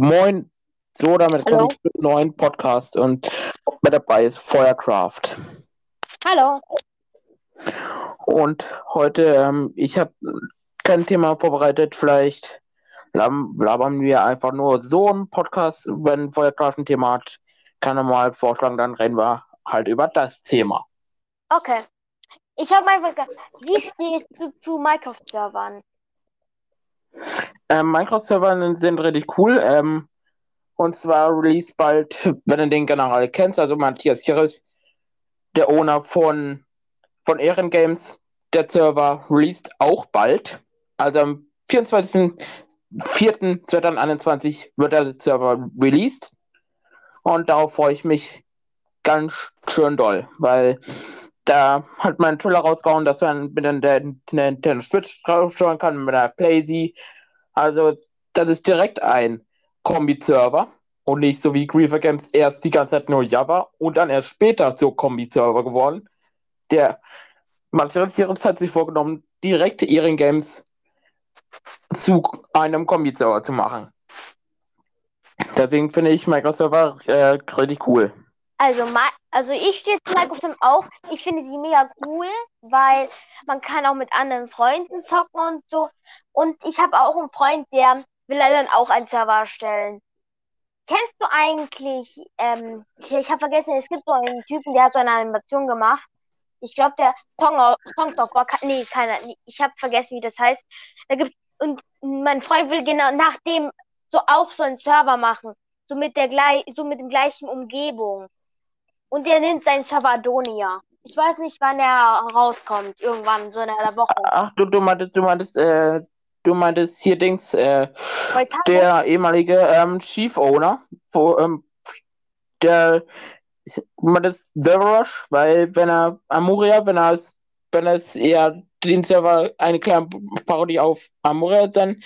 Moin, so damit Hallo. komme ich zum neuen Podcast und mit dabei ist Feuercraft. Hallo. Und heute, ähm, ich habe kein Thema vorbereitet, vielleicht lab- labern wir einfach nur so einen Podcast, wenn Feuercraft ein Thema hat, kann er mal vorschlagen, dann reden wir halt über das Thema. Okay. Ich habe mal gefragt, wie stehst du zu Minecraft-Servern? Ähm, Minecraft-Server sind richtig cool. Ähm, und zwar release bald, wenn du den General kennst, also Matthias Chiris, der Owner von, von Ehren der Server released auch bald. Also am 24.04.2021 wird der Server released. Und darauf freue ich mich ganz schön doll, weil da hat man einen Trailer rausgehauen, dass man mit der Nintendo Switch draufsteuern kann, mit der Playsee. Also, das ist direkt ein Kombi-Server und nicht so wie Griever Games erst die ganze Zeit nur Java und dann erst später so Kombi-Server geworden. Der Materialisierungs hat sich vorgenommen, direkt ihren Games zu einem Kombi-Server zu machen. Deswegen finde ich Microserver äh, richtig cool. Also, also ich stehe zu Minecraft auch. Ich finde sie mega cool, weil man kann auch mit anderen Freunden zocken und so. Und ich habe auch einen Freund, der will dann auch einen Server erstellen. Kennst du eigentlich, ähm, ich, ich habe vergessen, es gibt so einen Typen, der hat so eine Animation gemacht. Ich glaube, der Song, Songs of War, nee, keiner, ich habe vergessen, wie das heißt. Da gibt und mein Freund will genau nach dem so auch so einen Server machen, so mit der gleich, so mit dem gleichen Umgebung. Und der nennt seinen Server Adonia. Ich weiß nicht, wann er rauskommt, irgendwann so in einer Woche. Ach, du, du meintest, du meintest, äh, du meintest hier Dings, äh, der ehemalige ähm, Chief Owner, wo, ähm, der man das The Rush, weil wenn er Amuria, wenn er es, wenn er es eher den Server eine kleine Parodie auf Amuria sein,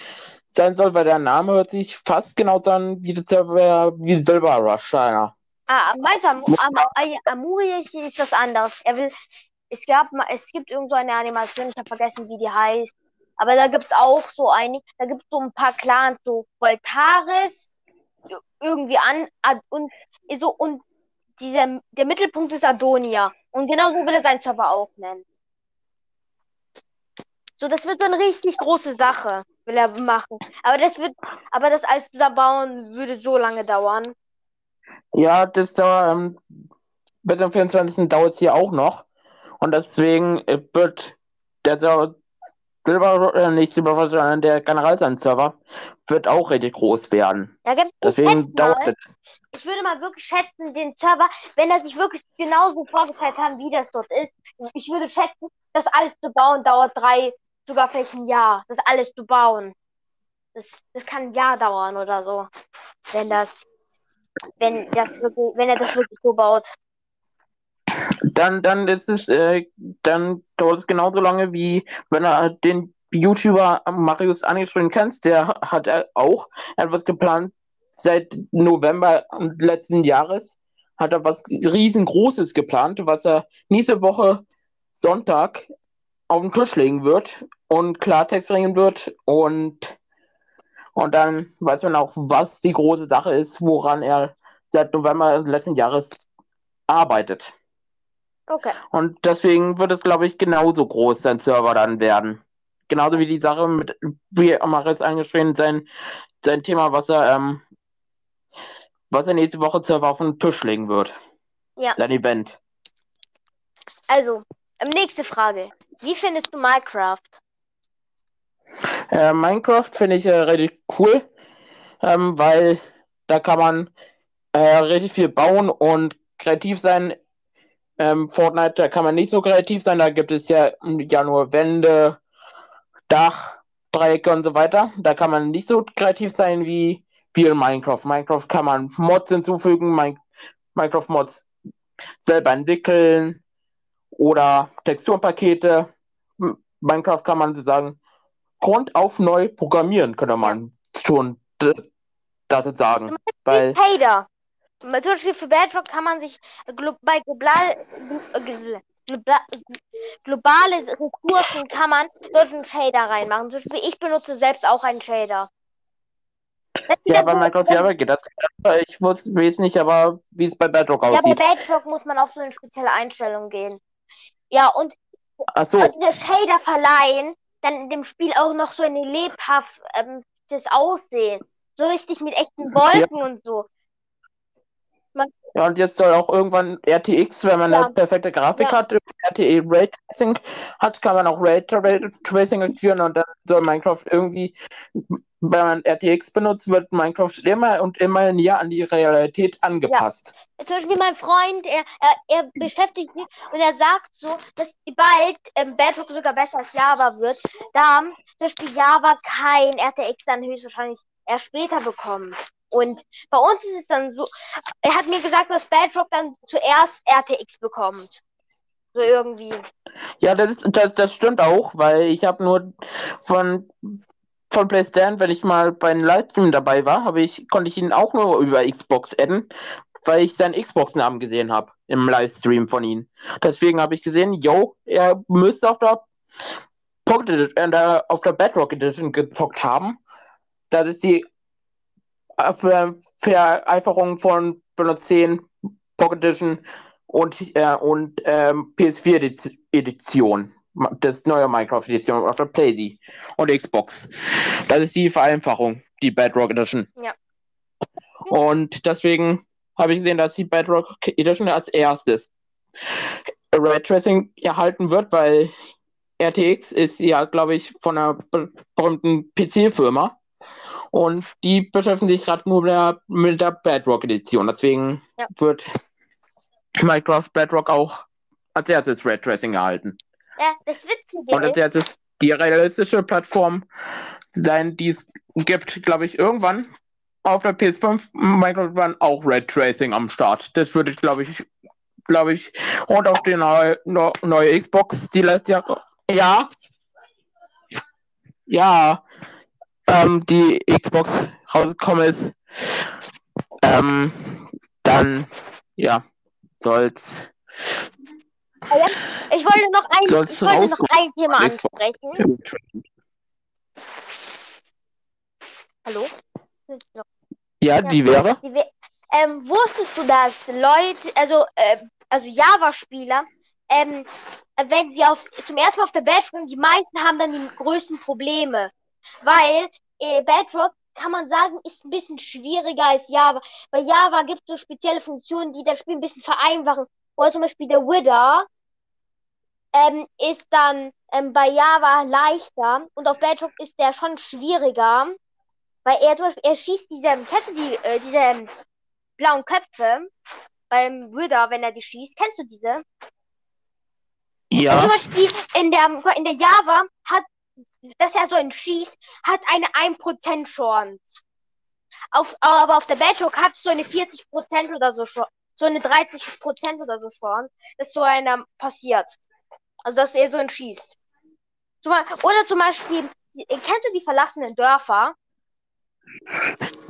sein soll, weil der Name hört sich fast genau an wie der Server wie Silver Rush einer. Ah, meinst du, Am Am Am Amuria ist, was anderes. Er will, es gab mal, es gibt irgend so eine Animation, ich habe vergessen, wie die heißt. Aber da gibt's auch so eine, da gibt's so ein paar Clans, so Voltaris, irgendwie an, und so, und dieser, der Mittelpunkt ist Adonia. Und genau so will er seinen Server auch nennen. So, das wird so eine richtig große Sache, will er machen. Aber das wird, aber das alles zusammenbauen würde so lange dauern. Ja, das dauert, ähm, bis zum 24. dauert es hier auch noch. Und deswegen äh, wird der Server, äh, nicht Silver, Rush, sondern der Generalsand-Server wird auch richtig groß werden. Ja, Deswegen dauert es. ich würde mal wirklich schätzen, den Server, wenn er sich wirklich genauso vorgestellt hat, wie das dort ist, ich würde schätzen, das alles zu bauen dauert drei, sogar vielleicht ein Jahr, das alles zu bauen. Das, das kann ein Jahr dauern oder so, wenn das, wenn das wenn er das wirklich so baut. Dann, dann ist es, äh, dann dauert es genauso lange, wie wenn er den YouTuber Marius Angeschrieben kennst, der hat auch etwas geplant. Seit November letzten Jahres hat er was riesengroßes geplant, was er nächste Woche Sonntag auf den Tisch legen wird und Klartext bringen wird und, und dann weiß man auch, was die große Sache ist, woran er seit November letzten Jahres arbeitet. Okay. Und deswegen wird es, glaube ich, genauso groß sein Server dann werden. Genauso wie die Sache mit, wie Amaris angeschrieben, sein, sein Thema, was er, ähm, was er nächste Woche Server auf den Tisch legen wird. Ja. Sein Event. Also, ähm, nächste Frage. Wie findest du Minecraft? Äh, Minecraft finde ich äh, richtig cool, ähm, weil da kann man äh, richtig viel bauen und kreativ sein. Ähm, Fortnite, da kann man nicht so kreativ sein, da gibt es ja, ja nur Wände, Dach, Dreiecke und so weiter. Da kann man nicht so kreativ sein wie, wie in Minecraft. Minecraft kann man Mods hinzufügen, Min Minecraft-Mods selber entwickeln oder Texturenpakete. M- Minecraft kann man sozusagen Grund auf neu programmieren, könnte man schon dazu sagen. Weil, Shader. Zum Beispiel für Bedrock kann man sich bei global, gl- globa globale Ressourcen kann man dort einen Shader reinmachen. Zum Beispiel ich benutze selbst auch einen Shader. Ja, bei Minecraft Java geht das. Ich wusste, weiß nicht, aber wie es bei Bedrock Ja, bei aussieht. Bedrock muss man auf so eine spezielle Einstellung gehen. Ja, und Ach so, und diese Shader verleihen dann in dem Spiel auch noch so ein lebhaftes Aussehen. So richtig mit echten Wolken und so. ja, und jetzt soll auch irgendwann RTX, wenn man Ja. eine perfekte Grafik Ja. hat, RTE Raytracing hat, kann man auch Raytracing aktivieren und dann soll Minecraft irgendwie, wenn man RTX benutzt, wird Minecraft immer und immer näher an die Realität angepasst. Zum Beispiel mein Freund, er, er, er beschäftigt sich und er sagt so, dass bald ähm, Bedrock sogar besser als Java wird, da zum Beispiel Java kein RTX dann höchstwahrscheinlich erst später bekommt. Und bei uns ist es dann so, er hat mir gesagt, dass Bedrock dann zuerst RTX bekommt. So irgendwie. Ja, das, ist- das, das stimmt auch, weil ich habe nur von, von PlayStation, wenn ich mal bei einem Livestream dabei war, habe ich, konnte ich ihn auch nur über Xbox adden, weil ich seinen Xbox-Namen gesehen habe im Livestream von ihm. Deswegen habe ich gesehen, yo, er müsste auf der, Pocket äh, auf der Bedrock Edition gezockt haben. Das ist die äh, Ver Vereinfachung von Windows 10 Pocket Edition und, äh, und ähm, PS4 Ediz- Edition. Das neue Minecraft Edition auf der PlayStation und Xbox. Das ist die Vereinfachung, die Bedrock Edition. Ja. Und deswegen habe ich gesehen, dass die Bedrock Edition als erstes Raytracing erhalten wird, weil RTX ist ja, glaube ich, von einer be- berühmten PC-Firma. Und die beschäftigen sich gerade nur mit der, mit der Bedrock Edition. Deswegen Ja. wird Minecraft Bedrock auch als erstes Raytracing erhalten. Ja, das Witzige Und als ist, erstes die realistische Plattform sein, die es gibt, glaube ich, irgendwann auf der PS5 Minecraft Run auch Raytracing am Start. Das würde ich, glaube ich, glaube ich, und auf die neue, neue Xbox, die lässt ja, ja, ja, ähm, die Xbox rausgekommen ist, ähm, dann, ja, soll's, ich wollte noch ein, ich wollte noch ein Thema ansprechen. Hallo? ja, die wäre, Die Ähm, wusstest du, dass Leute, also, äh, also Java-Spieler, ähm, wenn sie auf, zum ersten Mal auf der Bedrock, die meisten haben dann die größten Probleme. Weil äh, Bedrock, kann man sagen, ist ein bisschen schwieriger als Java. Bei Java gibt es so spezielle Funktionen, die das Spiel ein bisschen vereinfachen. Oder zum Beispiel der Wither ähm, ist dann ähm, bei Java leichter und auf Bedrock ist der schon schwieriger. Weil er zum Beispiel, er schießt diese, kennst du die, äh, diese ähm, blauen Köpfe beim Wither, wenn er die schießt? Kennst du diese? ja, Zum Beispiel in der, in der Java hat, dass er so ein schießt, hat eine 1% Chance. Auf, aber auf der Bedrock hat es so eine 40% oder so, Chance- so eine 30% oder so Chance, dass so einer passiert. Also, dass er so ein schießt. Zum, oder zum Beispiel, kennst du die verlassenen Dörfer?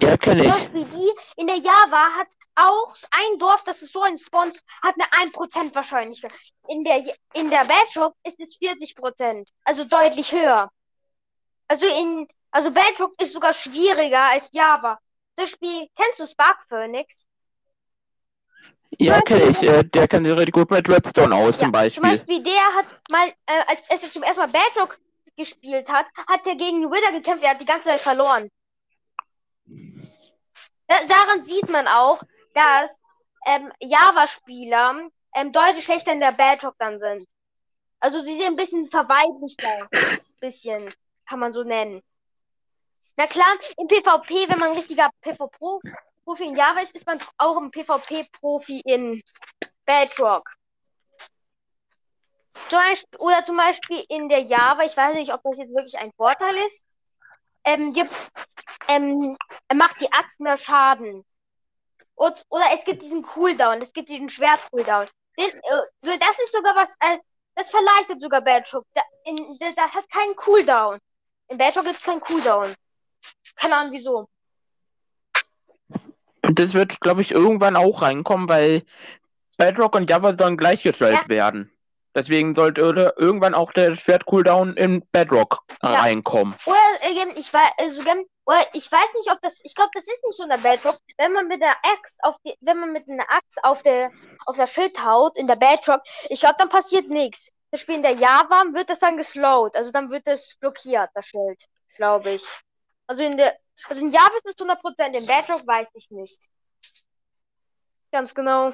ja, kenne Zum ich. Beispiel die in der Java hat auch ein Dorf, das ist so ein Spawn, hat eine 1% Wahrscheinlichkeit. In der, in der Bedrock ist es 40%. Also deutlich höher. Also in, also Bedrock ist sogar schwieriger als Java. Das Spiel, kennst du Spark Phoenix? Ja, kenne ich. Äh, der kennt sich richtig gut mit Redstone aus, zum Zum Beispiel. Beispiel der hat mal, äh, als, als er zum ersten Mal Bedrock gespielt hat, hat er gegen Wither gekämpft, er hat die ganze Zeit verloren. Da, daran sieht man auch, dass ähm, Java-Spieler ähm, deutlich schlechter in der Bedrock dann sind. Also sie sind ein bisschen verweiblichter. Bisschen, kann man so nennen. Na klar, im PvP, wenn man ein richtiger PvP-Profi in Java ist, ist man auch ein PvP-Profi in Bedrock. Zum Beispiel, oder zum Beispiel in der Java, ich weiß nicht, ob das jetzt wirklich ein Vorteil ist, ähm, gibt, ähm, macht die Axt mehr Schaden. Und, oder es gibt diesen Cooldown, es gibt diesen Schwert-Cooldown. Den, äh, das ist sogar was, äh, das verleichtet sogar da, das hat keinen Cooldown. In Bedrock gibt es keinen Cooldown. Keine Ahnung wieso. Und das wird, glaube ich, irgendwann auch reinkommen, weil Bedrock und Java sollen gleichgestellt Ja. werden. Deswegen sollte irgendwann auch der Schwert-Cooldown in Bedrock äh, Ja. reinkommen. Oder ähm, ich weiß, also, oder ich weiß nicht, ob das, ich glaube, das ist nicht so in der Bedrock. Wenn man mit der Axt auf die, wenn man mit einer Axt auf der, auf das Schild haut in der Bedrock, ich glaube, dann passiert nichts. Das Spiel in der Java wird das dann geslowt, also dann wird das blockiert, das Schild, glaube ich. Also in der, also in Java ist es 100%, in Bedrock weiß ich nicht. Ganz genau.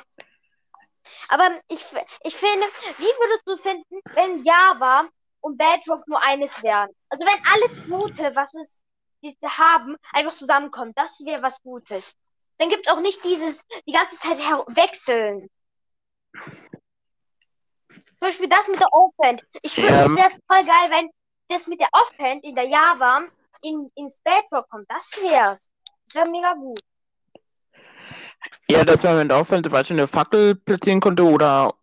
Aber ich, ich finde, wie würdest du finden, wenn Java und Bedrock nur eines wären? Also wenn alles Gute, was es die haben, einfach zusammenkommt, das wäre was Gutes. Dann gibt es auch nicht dieses, die ganze Zeit wechseln. Zum Beispiel das mit der Offhand. Ich finde es Ähm. wäre voll geil, wenn das mit der Offhand in der Java in, ins Bedrock kommt. Das wär's. Das wäre mega gut. Ja, dass man mit Aufwand zum Beispiel eine Fackel platzieren konnte oder,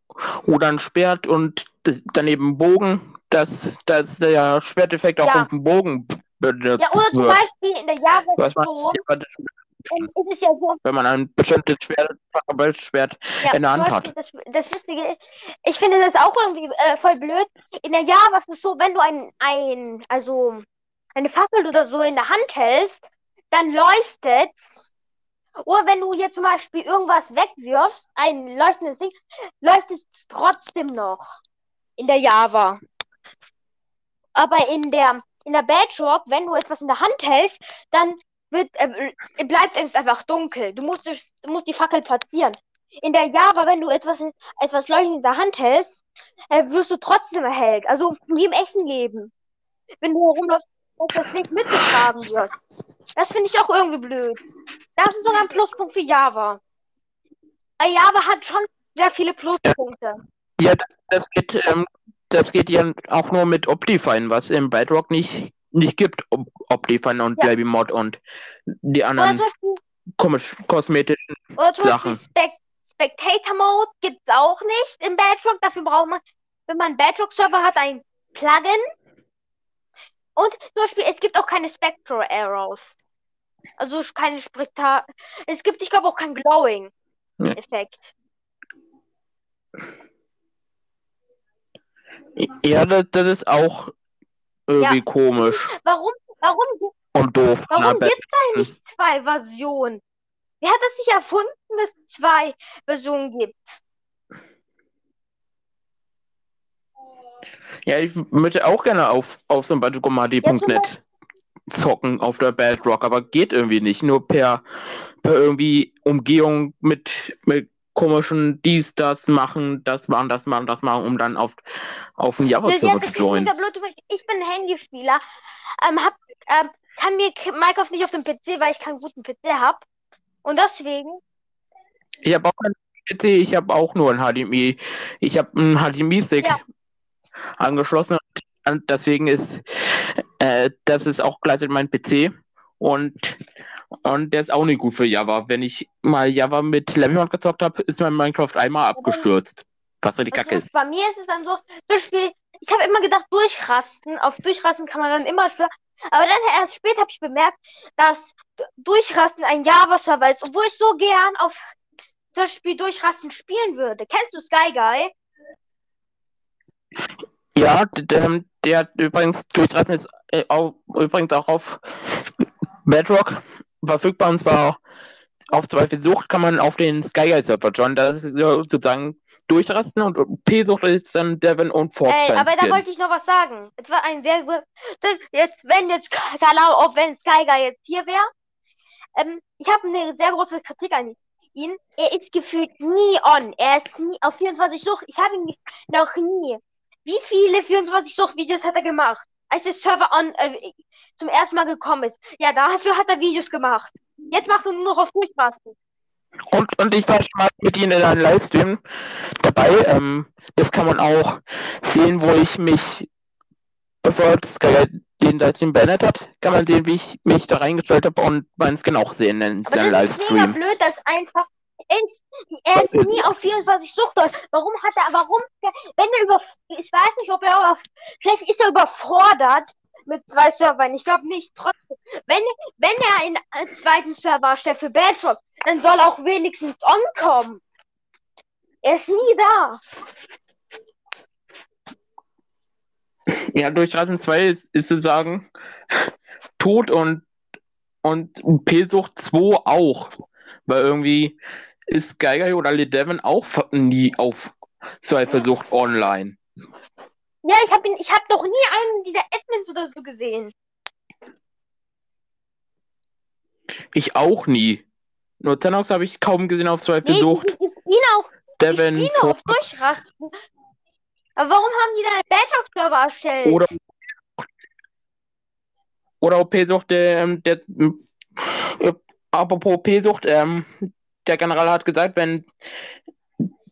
oder ein Schwert und daneben einen Bogen, dass, dass der Schwerteffekt auch Ja. auf dem Bogen benutzt Ja, oder zum wird. Beispiel in der Java ist es ja, so, wenn man ein bestimmtes Schwert, Schwert Ja, in der Hand hat. Das, das Witzige ist, ich finde das auch irgendwie äh, voll blöd. In der Java ist es so, wenn du ein, ein, also eine Fackel oder so in der Hand hältst, dann leuchtet's. Oder wenn du jetzt zum Beispiel irgendwas wegwirfst, ein leuchtendes Ding, leuchtet es trotzdem noch in der Java. Aber in der, in der Bedrock, wenn du etwas in der Hand hältst, dann wird, äh, bleibt es einfach dunkel. Du musst, du musst die Fackel platzieren. In der Java, wenn du etwas, etwas leuchtend in der Hand hältst, äh, wirst du trotzdem erhellt. Also wie im echten Leben. Wenn du herumläufst, dass das Licht mitgetragen wird. Das finde ich auch irgendwie blöd. Das ist sogar ein Pluspunkt für Java. Weil Java hat schon sehr viele Pluspunkte. Ja, das, geht, ähm, das geht ja auch nur mit Optifine, was im Bedrock nicht, nicht gibt. Op Optifine und Ja. Baby Mod und die anderen komisch kosmetischen. oder zum Beispiel Sachen. Spec Spectator Mode gibt es auch nicht im Bedrock. Dafür braucht man, wenn man einen Bedrock-Server hat, ein Plugin. Und zum Beispiel, es gibt auch keine Spectral Arrows. Also keine Spektar. Es gibt, ich glaube, auch kein Glowing-Effekt. Ja, das, das ist auch irgendwie komisch Warum, warum, gibt- und doof. warum gibt es eigentlich zwei Versionen? Wer hat das sich erfunden, dass es zwei Versionen gibt? Ja, ich möchte auch gerne auf, auf so ein Battlecomedy.net zocken auf der Bedrock, aber geht irgendwie nicht. Nur per, per irgendwie Umgehung mit, mit komischen dies, das machen, das machen, das machen, das machen, um dann auf, auf den Ja, Java-Server zu joinen. Ich bin Handyspieler. Ähm, hab, ähm, kann mir Minecraft nicht auf dem PC, weil ich keinen guten PC habe. Und deswegen, Ich habe auch keinen PC, ich habe auch nur ein HDMI. Ich habe einen HDMI-Stick Ja. Angeschlossen und deswegen ist äh, das ist auch gleichzeitig mein PC und und der ist auch nicht gut für Java. Wenn ich mal Java mit Levelmod gezockt habe, ist mein Minecraft einmal abgestürzt. Was richtig kacke ist. bei mir ist es dann so, zum Beispiel, ich habe immer gedacht, durchrasten. Auf durchrasten kann man dann immer schwer. Aber dann erst später habe ich bemerkt, dass durchrasten ein Java-Server ist, obwohl ich so gern auf zum Beispiel durchrasten spielen würde. Kennst du Sky Guy? Ja, der, der hat übrigens durchrasten ist äh, auch, übrigens auch auf Bedrock verfügbar und zwar auf zwei Versucht kann man auf den Skyguide-Server joinen. Das ist sozusagen durchrasten und P-Sucht ist dann Devon und Fox Ey, aber da wollte ich noch was sagen. Es war ein sehr gut. Jetzt, wenn jetzt, Ahnung, ob wenn Sky Guy jetzt hier wäre. Ähm, ich habe eine sehr große Kritik an ihn. Er ist gefühlt nie on. Er ist nie auf 24 Sucht. Ich habe ihn noch nie. Wie viele 24 Sucht-Videos hat er gemacht? Als der Server on, äh, zum ersten Mal gekommen ist. Ja, dafür hat er Videos gemacht. Jetzt macht er nur noch auf Durchrasten. Und, und ich war schon mal mit Ihnen in einem Livestream dabei. Ähm, das kann man auch sehen, wo ich mich, bevor Skyguide den Livestream beendet hat, kann man sehen, wie ich mich da reingestellt habe und meinen Skin auch sehen in Aber seinem das ist mega Livestream. blöd, dass einfach er ist nie auf 24 Suchtdollar. Warum hat er, warum, wenn er über, ich weiß nicht, ob er, über, vielleicht ist er überfordert mit zwei Servern. Ich glaube nicht, trotzdem. Wenn, wenn er in einen zweiten Server erstellt für Bedrock, dann soll er auch wenigstens on kommen. Er ist nie da. Ja, durch Rassen 2 ist, ist zu sagen, Tod und, und P-Sucht 2 auch. Weil irgendwie ist Geiger oder Lee Devon auch nie auf zwei versucht online. Ja, ich habe ich hab noch nie einen dieser Admins oder so gesehen. Ich auch nie. Nur Zenox habe ich kaum gesehen auf zwei Nee, auch, die Devin spielen vor- auf Durchrasten. Aber warum haben die da einen Badge-Server erstellt? oder oder auch P-Sucht, der, ähm, der äh, apropos P-Sucht, ähm, der General hat gesagt, wenn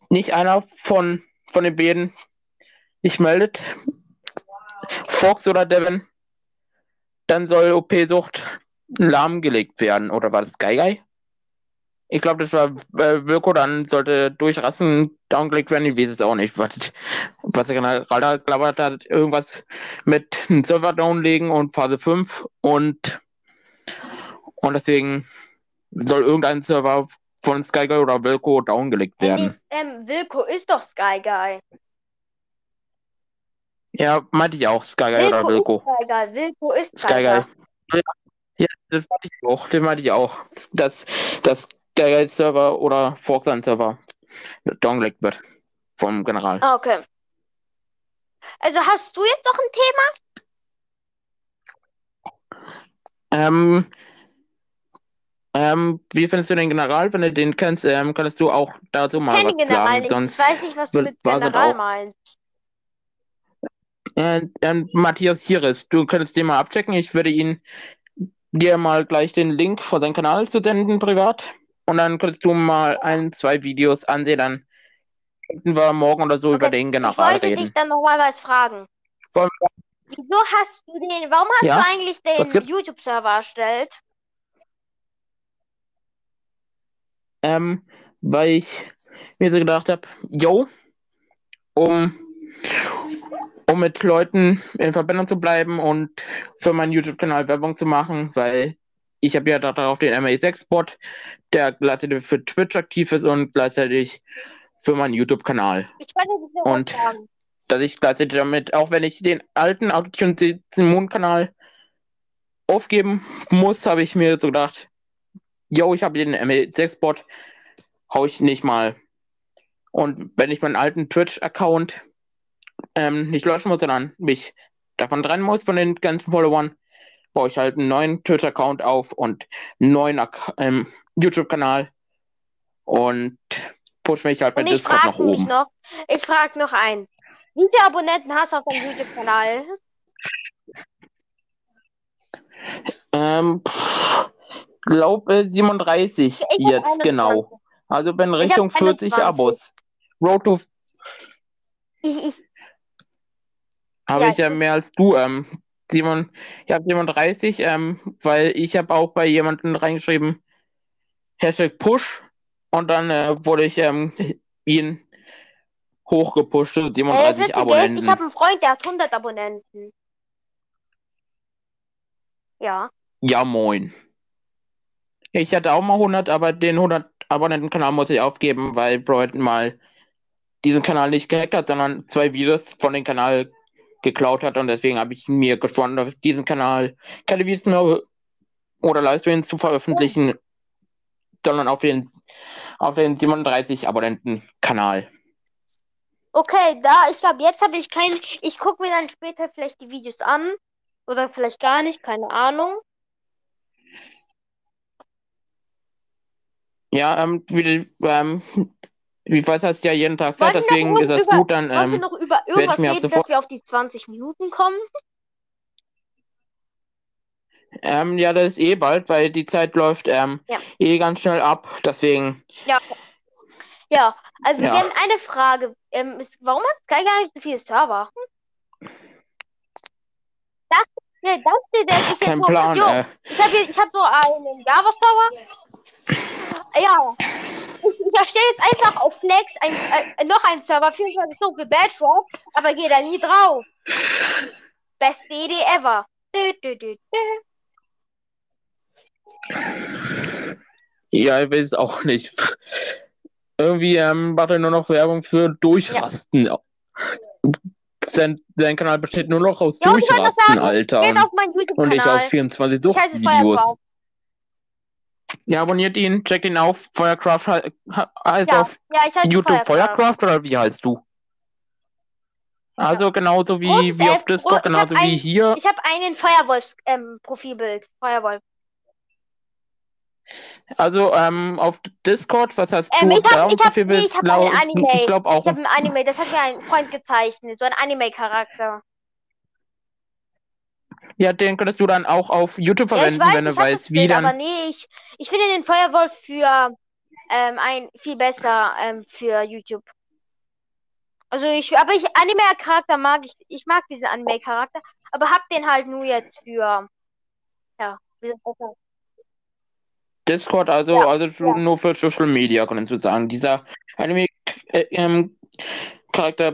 nicht einer von, von den beiden sich meldet, Fox oder Devin, dann soll OP-Sucht lahmgelegt werden. Oder war das Geigai? Ich glaube, das war äh, Wilko, dann sollte durchrassen downgelegt werden. Ich weiß es auch nicht, was, was der General da gelabert hat. Irgendwas mit einem Server downlegen und Phase 5 und, und deswegen soll irgendein Server von Skyguy oder Wilco downgelegt werden. ähm, Wilco ist doch Sky Guy. Ja, meinte ich auch, Skyguy oder Wilco Wilco. ist Sky Guy. Wilco ist Sky Skyguy. Guy. Ja, das meinte ich auch, den meinte ich auch. Dass das Skyguy Server oder Forkland Server downgelegt wird vom General. Ah, okay. Also hast du jetzt noch ein Thema? Ähm, ähm, wie findest du den General? Wenn du den kennst, ähm, kannst du auch dazu mal Ich kenne was General sagen. nicht. Sonst Ich weiß nicht, was du mit General meinst. Äh, ähm, Matthias Hieres, du könntest den mal abchecken. Ich würde ihn dir mal gleich den Link von seinem Kanal zu senden, privat. Und dann könntest du mal ein, zwei Videos ansehen. Dann könnten wir morgen oder so Okay, über den Ich General wollte reden. dich dann nochmal was fragen. Wieso hast du den, warum hast Ja? du eigentlich den? YouTube-Server erstellt? Ähm, weil ich mir so gedacht habe, yo, um, um mit Leuten in Verbindung zu bleiben und für meinen YouTube-Kanal Werbung zu machen, weil ich habe ja darauf den MA6-Bot, der gleichzeitig für Twitch aktiv ist und gleichzeitig für meinen YouTube-Kanal. Und- was fragen. Dass ich gleichzeitig damit, auch wenn ich den alten Audition Moon-Kanal aufgeben muss, habe ich mir so gedacht, yo, ich habe den MA6-Bot, hau ich nicht mal. Und wenn ich meinen alten Twitch-Account ähm, nicht löschen muss, sondern mich davon trennen muss von den ganzen Followern, baue ich halt einen neuen Twitch-Account auf und einen neuen ähm, YouTube-Kanal und push mich halt bei Discord nach frage mich oben. noch, ich frage noch ein. Wie viele Abonnenten hast du auf deinem YouTube-Kanal? Ähm, pff, glaube 37 Ich jetzt 21. genau. Also bin Richtung 40 21. Abos. Road to Ich, ich, habe Ja, ich ja ich- mehr als du. Ähm, Simon, ich habe 37, ähm, weil ich habe auch bei jemandem reingeschrieben, Hashtag Push und dann äh, wurde ich ähm, ihn hochgepusht zu äh, das 37 Witzige ist, Abonnenten. ich habe einen Freund, der hat 100 Abonnenten. Ja. Ja, moin. Ich hatte auch mal 100, aber den 100 Abonnenten-Kanal muss ich aufgeben, weil Broad mal diesen Kanal nicht gehackt hat, sondern zwei Videos von dem Kanal geklaut hat und deswegen habe ich mir geschworen, auf diesen Kanal keine Videos mehr oder Livestreams zu veröffentlichen, sondern auf den, auf den 37 Abonnenten-Kanal. Okay, da, ich glaube, jetzt habe ich keinen. Ich gucke mir dann später vielleicht die Videos an. Oder vielleicht gar nicht, keine Ahnung. Ja, ähm, wie, ähm, wie weiß hast ja jeden Tag Zeit, deswegen ist das über- gut, dann Wollen wir ähm, noch über irgendwas mir reden, dass wir auf die 20 Minuten kommen? Ähm, ja, das ist eh bald, weil die Zeit läuft ähm, Ja. eh ganz schnell ab. Deswegen, Ja. Ja, also Ja. wir haben eine Frage. Ähm, ist, warum hat Sky gar nicht so viele Server? Das, nee, das der ist jetzt kein Plan. Äh, ich habe ich hab so einen Java-Server. Ja. Ich, ich erstelle jetzt einfach auf Flex ein, äh, noch einen Server, 24 Stunden für Bedrock, aber gehe da nie drauf. Beste Idee ever. Dü, dü, dü, dü. ja, ich weiß auch nicht. Irgendwie ähm, macht er nur noch Werbung für Durchrasten. sein, sein Kanal besteht nur noch aus Ja, Durchrasten, sagen, Alter. Geht Und, auf meinen und ich auf 24 Ich heiße Suchtvideos. Ja, abonniert ihn, checkt ihn auf. Feuercraft he- he- heißt Ja, auf ja, heiße YouTube Feuerfrau. Feuercraft oder wie heißt du? Also genauso wie, wie auf Discord, gro- ich hab genauso wie ein- hier. Ich habe einen Feuerwolfs-Profilbild. Feuerwolf. Also ähm, auf Discord, was hast Ähm, du ich hab- da ich hab- nee, ich hab ein Anime. Ich glaube auch. Ich habe ein Anime, das hat mir ein Freund gezeichnet. So ein Anime-Charakter. Ja, den könntest du dann auch auf YouTube Ja, verwenden, weiß, wenn du weißt, wie Bild, dann. aber nee, ich, ich finde den Feuerwolf für ähm, ein viel besser ähm, für YouTube. Also ich, aber ich Anime-Charakter mag ich, ich mag diesen Anime-Charakter, aber hab den halt nur jetzt für, ja, wie das sagen? Discord, also, Ja, also ja. nur für Social Media, kannst du sagen. Dieser Anime äh, ähm,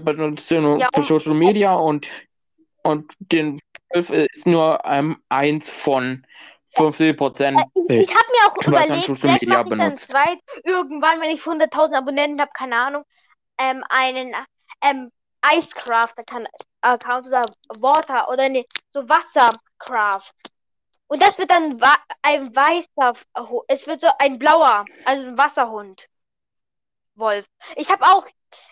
benutzt du nur Ja, für Social Media und, und den Wolf ist nur ähm, eins von 50 Prozent Äh, Ich, ich habe mir auch überlegt, Social Media mache ich dann benutzt. zweit irgendwann, wenn ich 100.000 Abonnenten habe, keine Ahnung, ähm, einen ähm, Icecraft-Account oder Water oder nee, so Wassercraft. Und das wird dann ein weißer, es wird so ein blauer, also ein Wasserhund. Wolf. Ich habe auch,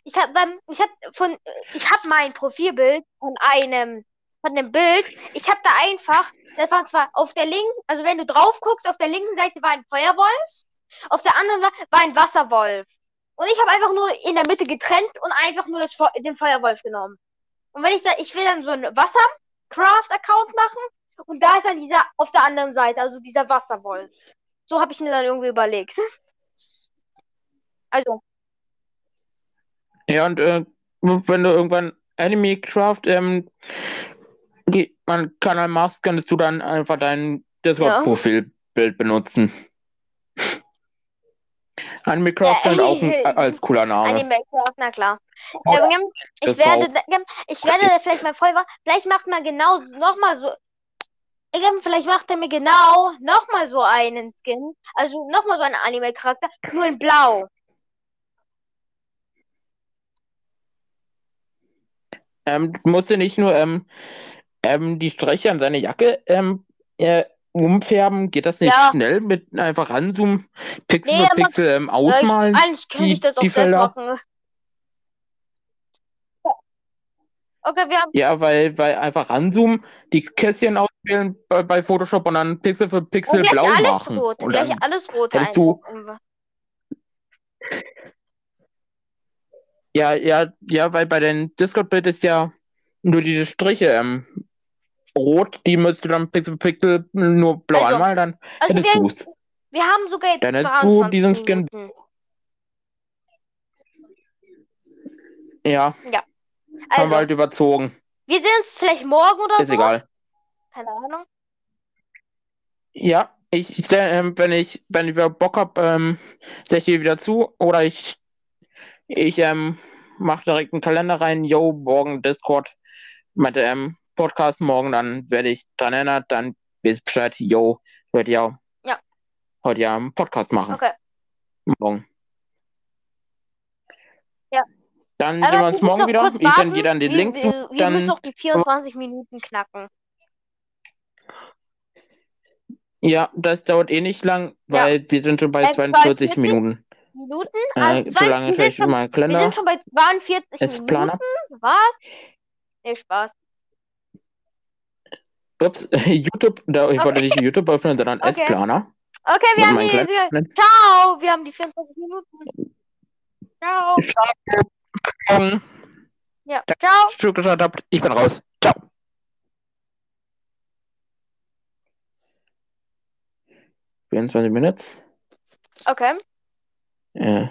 ich habe ich habe von, ich habe mein Profilbild von einem, von dem Bild, ich habe da einfach, das war zwar auf der linken, also wenn du drauf guckst, auf der linken Seite war ein Feuerwolf, auf der anderen war, war ein Wasserwolf. Und ich habe einfach nur in der Mitte getrennt und einfach nur das, den Feuerwolf genommen. Und wenn ich da, ich will dann so einen Wassercraft-Account machen und da ist dann dieser auf der anderen Seite, also dieser Wasserwolf. So habe ich mir dann irgendwie überlegt. Also, Ja, und äh, wenn du irgendwann Anime Craft ähm, die- einen Kanal machst, könntest du dann einfach dein Discord-Profilbild benutzen. Anime Craft Ja, auch ein, äh, als cooler Name. Anime Craft, na klar. Ja, Ähm, ich werde, ich werde da vielleicht mal voll, vielleicht macht man genau nochmal so, ähm, vielleicht macht er mir genau nochmal so einen Skin, also nochmal so einen Anime-Charakter, nur in blau. Ähm, du musst dir nicht nur ähm, ähm, die Streiche an seine Jacke ähm, äh, umfärben. Geht das nicht Ja. schnell mit einfach ranzoomen, Pixel Nee, für Pixel ähm, Ja, ausmalen? ich, eigentlich könnte die- ich das auch selbst machen. Okay, wir haben, Ja, weil, weil einfach ranzoomen, die Kästchen auswählen bei, bei Photoshop und dann Pixel für Pixel blau alles machen. rot, Und dann alles rot hättest du- Ja, ja, ja, weil bei den Discord-Bild ist ja nur diese Striche ähm, rot, die müsstest du dann Pixel für Pixel nur blau Also, anmalen, dann Also hättest du es. wir haben sogar jetzt Dann hättest du 23 diesen Skin. Minuten. Ja, haben Also, wir halt überzogen. wir sehen uns vielleicht morgen oder Ist so. egal. Keine Ahnung. Ja, ich, ich ähm, wenn ich, wenn ich wieder Bock hab, ähm, sehe ich dir wieder zu oder ich, ich ähm, mache direkt einen Kalender rein, yo, morgen Discord mit dem Podcast morgen, dann werde ich dran erinnert, dann ich Bescheid, yo, heute ja, Ja. heute ja einen Podcast machen. Okay. Morgen. Ja. Dann Aber sehen wir uns morgen wieder. Ich sende dir dann den wir, Link zu. wir, wir Dann, müssen noch die 24 Minuten knacken. ja, das dauert eh nicht lang, Ja. weil wir sind schon bei Äh, 42 42? Minuten. Äh, Also so zwei, lange wir, sind schon, mal wir Kalender. sind schon bei 42 Es Minuten. Planer. Was? Nee, Spaß. Ups, YouTube, da, ich wollte nicht YouTube öffnen, sondern Okay. S-Planer. Okay, wir haben die. Ciao, wir haben die 24 Minuten. Ciao. Ähm, Ja, ciao. Stück geschaut habt, ich bin raus. Ciao. Vierundzwanzig Minuten. Okay. Äh,